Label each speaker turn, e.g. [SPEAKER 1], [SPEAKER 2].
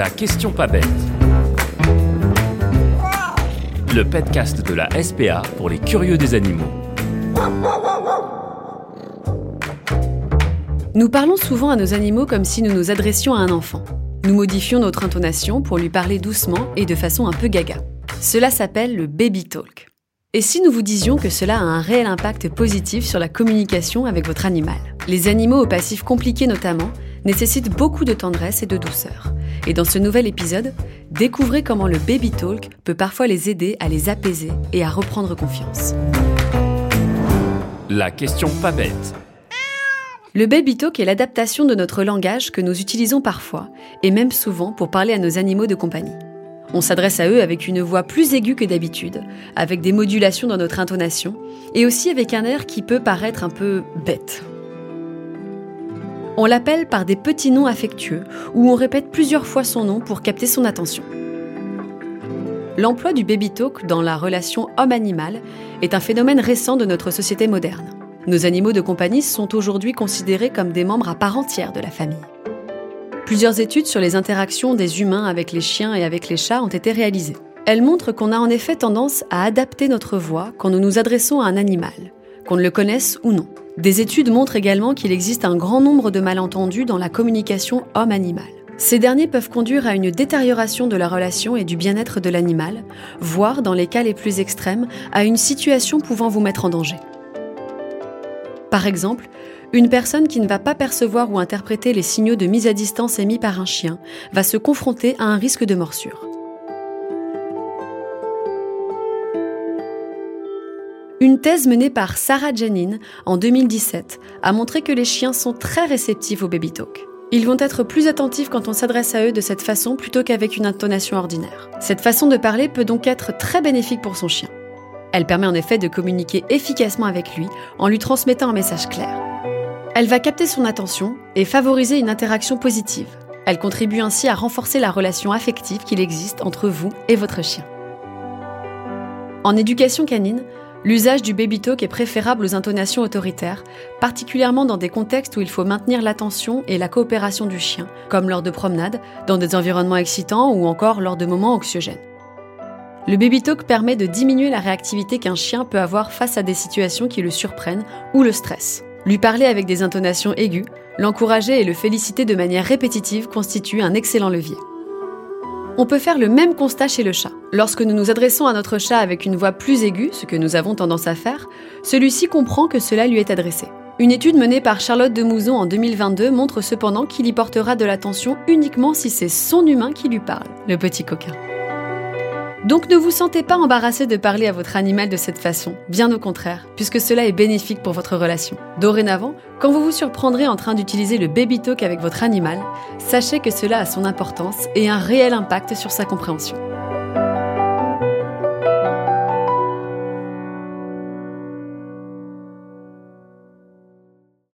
[SPEAKER 1] La question pas bête. Le podcast de la SPA pour les curieux des animaux.
[SPEAKER 2] Nous parlons souvent à nos animaux comme si nous nous adressions à un enfant. Nous modifions notre intonation pour lui parler doucement et de façon un peu gaga. Cela s'appelle le baby talk. Et si nous vous disions que cela a un réel impact positif sur la communication avec votre animal? Les animaux au passif compliqué notamment nécessitent beaucoup de tendresse et de douceur. Et dans ce nouvel épisode, découvrez comment le baby talk peut parfois les aider à les apaiser et à reprendre confiance.
[SPEAKER 1] La question pas bête.
[SPEAKER 2] Le baby talk est l'adaptation de notre langage que nous utilisons parfois, et même souvent pour parler à nos animaux de compagnie. On s'adresse à eux avec une voix plus aiguë que d'habitude, avec des modulations dans notre intonation, et aussi avec un air qui peut paraître un peu bête. On l'appelle par des petits noms affectueux, où on répète plusieurs fois son nom pour capter son attention. L'emploi du baby talk dans la relation homme-animal est un phénomène récent de notre société moderne. Nos animaux de compagnie sont aujourd'hui considérés comme des membres à part entière de la famille. Plusieurs études sur les interactions des humains avec les chiens et avec les chats ont été réalisées. Elles montrent qu'on a en effet tendance à adapter notre voix quand nous nous adressons à un animal, qu'on le connaisse ou non. Des études montrent également qu'il existe un grand nombre de malentendus dans la communication homme-animal. Ces derniers peuvent conduire à une détérioration de la relation et du bien-être de l'animal, voire, dans les cas les plus extrêmes, à une situation pouvant vous mettre en danger. Par exemple, une personne qui ne va pas percevoir ou interpréter les signaux de mise à distance émis par un chien va se confronter à un risque de morsure. Une thèse menée par Sarah Janin en 2017 a montré que les chiens sont très réceptifs au baby talk. Ils vont être plus attentifs quand on s'adresse à eux de cette façon plutôt qu'avec une intonation ordinaire. Cette façon de parler peut donc être très bénéfique pour son chien. Elle permet en effet de communiquer efficacement avec lui en lui transmettant un message clair. Elle va capter son attention et favoriser une interaction positive. Elle contribue ainsi à renforcer la relation affective qu'il existe entre vous et votre chien. En éducation canine, l'usage du baby talk est préférable aux intonations autoritaires, particulièrement dans des contextes où il faut maintenir l'attention et la coopération du chien, comme lors de promenades, dans des environnements excitants ou encore lors de moments anxiogènes. Le baby talk permet de diminuer la réactivité qu'un chien peut avoir face à des situations qui le surprennent ou le stressent. Lui parler avec des intonations aiguës, l'encourager et le féliciter de manière répétitive constitue un excellent levier. On peut faire le même constat chez le chat. Lorsque nous nous adressons à notre chat avec une voix plus aiguë, ce que nous avons tendance à faire, celui-ci comprend que cela lui est adressé. Une étude menée par Charlotte de Mouzon en 2022 montre cependant qu'il y portera de l'attention uniquement si c'est son humain qui lui parle, le petit coquin. Donc ne vous sentez pas embarrassé de parler à votre animal de cette façon, bien au contraire, puisque cela est bénéfique pour votre relation. Dorénavant, quand vous vous surprendrez en train d'utiliser le baby talk avec votre animal, sachez que cela a son importance et un réel impact sur sa compréhension.